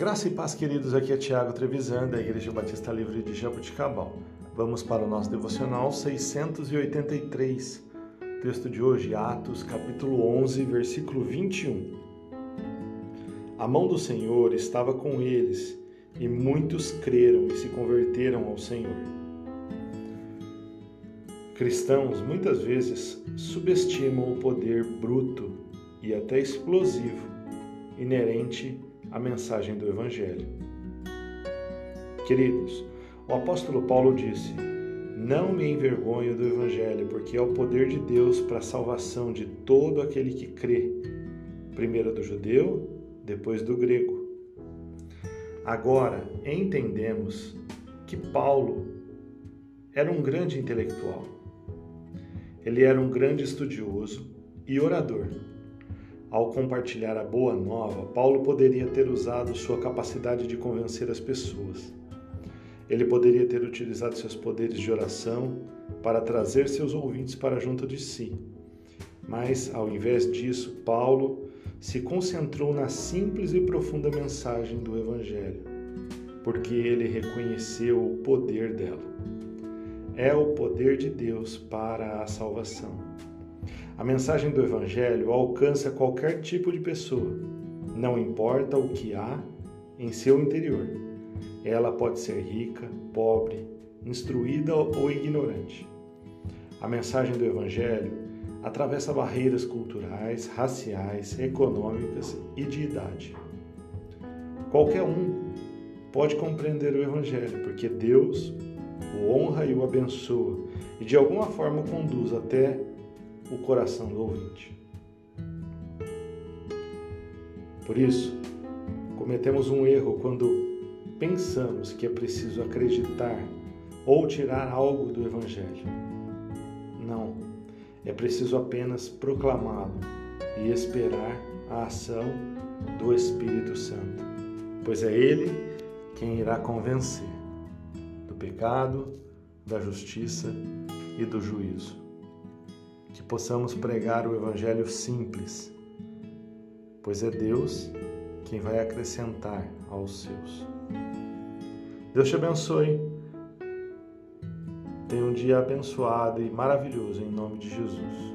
Graça e paz, queridos. Aqui é Tiago Trevisan, da Igreja Batista Livre de Jabuticabal. Vamos para o nosso devocional 683. Texto de hoje, Atos, capítulo 11, versículo 21. A mão do Senhor estava com eles, e muitos creram e se converteram ao Senhor. Cristãos muitas vezes subestimam o poder bruto e até explosivo inerente à mensagem do Evangelho. Queridos, o apóstolo Paulo disse: Não me envergonho do Evangelho, porque é o poder de Deus para a salvação de todo aquele que crê, primeiro do judeu, depois do grego. Agora entendemos que Paulo era um grande intelectual. Ele era um grande estudioso e orador. Ao compartilhar a boa nova, Paulo poderia ter usado sua capacidade de convencer as pessoas. Ele poderia ter utilizado seus poderes de oração para trazer seus ouvintes para junto de si. Mas, ao invés disso, Paulo se concentrou na simples e profunda mensagem do Evangelho, porque ele reconheceu o poder dela. É o poder de Deus para a salvação. A mensagem do Evangelho alcança qualquer tipo de pessoa, não importa o que há em seu interior. Ela pode ser rica, pobre, instruída ou ignorante. A mensagem do Evangelho atravessa barreiras culturais, raciais, econômicas e de idade. Qualquer um pode compreender o Evangelho, porque Deus o honra e o abençoa e de alguma forma o conduz até o coração do ouvinte. Por isso, cometemos um erro quando pensamos que é preciso acreditar ou tirar algo do Evangelho. Não, é preciso apenas proclamá-lo e esperar a ação do Espírito Santo, pois é Ele quem irá convencer do pecado, da justiça e do juízo que possamos pregar o Evangelho simples, pois é Deus quem vai acrescentar aos seus. Deus te abençoe. Tenha um dia abençoado e maravilhoso em nome de Jesus.